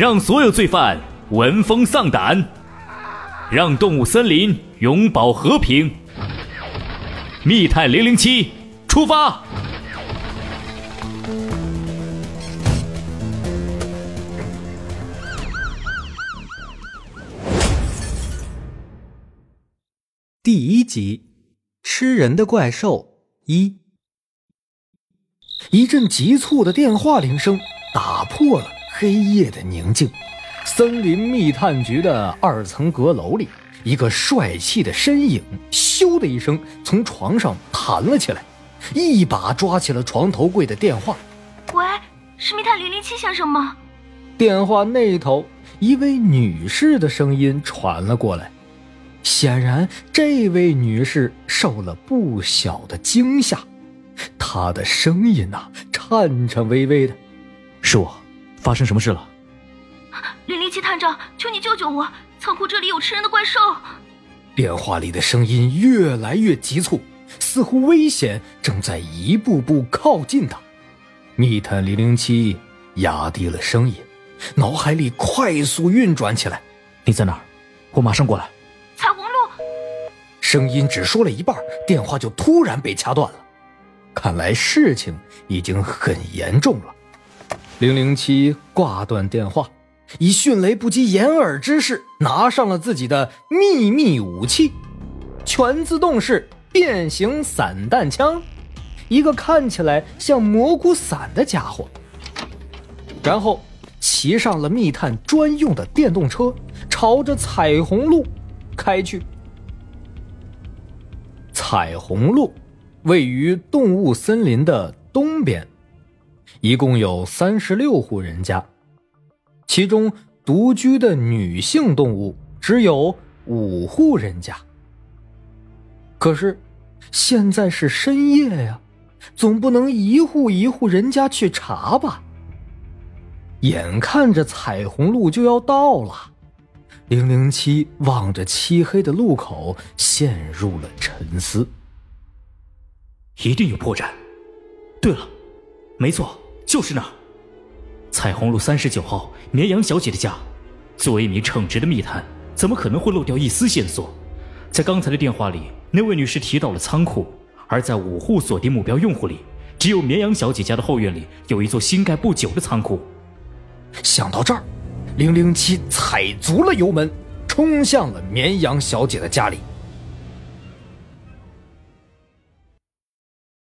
让所有罪犯闻风丧胆，让动物森林永保和平。密探零零七，出发！第一集，吃人的怪兽一。一阵急促的电话铃声打破了黑夜的宁静。森林密探局的二层阁楼里，一个帅气的身影咻的一声从床上弹了起来，一把抓起了床头柜的电话。喂，是密探零零七先生吗？电话那头，一位女士的声音传了过来。显然，这位女士受了不小的惊吓，她的声音呐颤颤巍巍的：“是我，发生什么事了？”“零零七探长，求你救救我！仓库这里有吃人的怪兽！”电话里的声音越来越急促，似乎危险正在一步步靠近他。密探零零七压低了声音，脑海里快速运转起来：“你在哪儿？我马上过来。”彩虹路，声音只说了一半，电话就突然被掐断了。看来事情已经很严重了。零零七挂断电话，以迅雷不及掩耳之势拿上了自己的秘密武器——全自动式变形散弹枪，一个看起来像蘑菇伞的家伙。然后骑上了密探专用的电动车，朝着彩虹路。开去。彩虹路位于动物森林的东边，一共有三十六户人家，其中独居的女性动物只有五户人家。可是现在是深夜呀，总不能一户一户人家去查吧？眼看着彩虹路就要到了。零零七望着漆黑的路口，陷入了沉思。一定有破绽。对了，没错，就是那儿。彩虹路三十九号绵羊小姐的家。作为一名称职的密探，怎么可能会漏掉一丝线索？在刚才的电话里，那位女士提到了仓库，而在五户锁定目标用户里，只有绵羊小姐家的后院里有一座新盖不久的仓库。想到这儿。零零七踩足了油门，冲向了绵羊小姐的家里。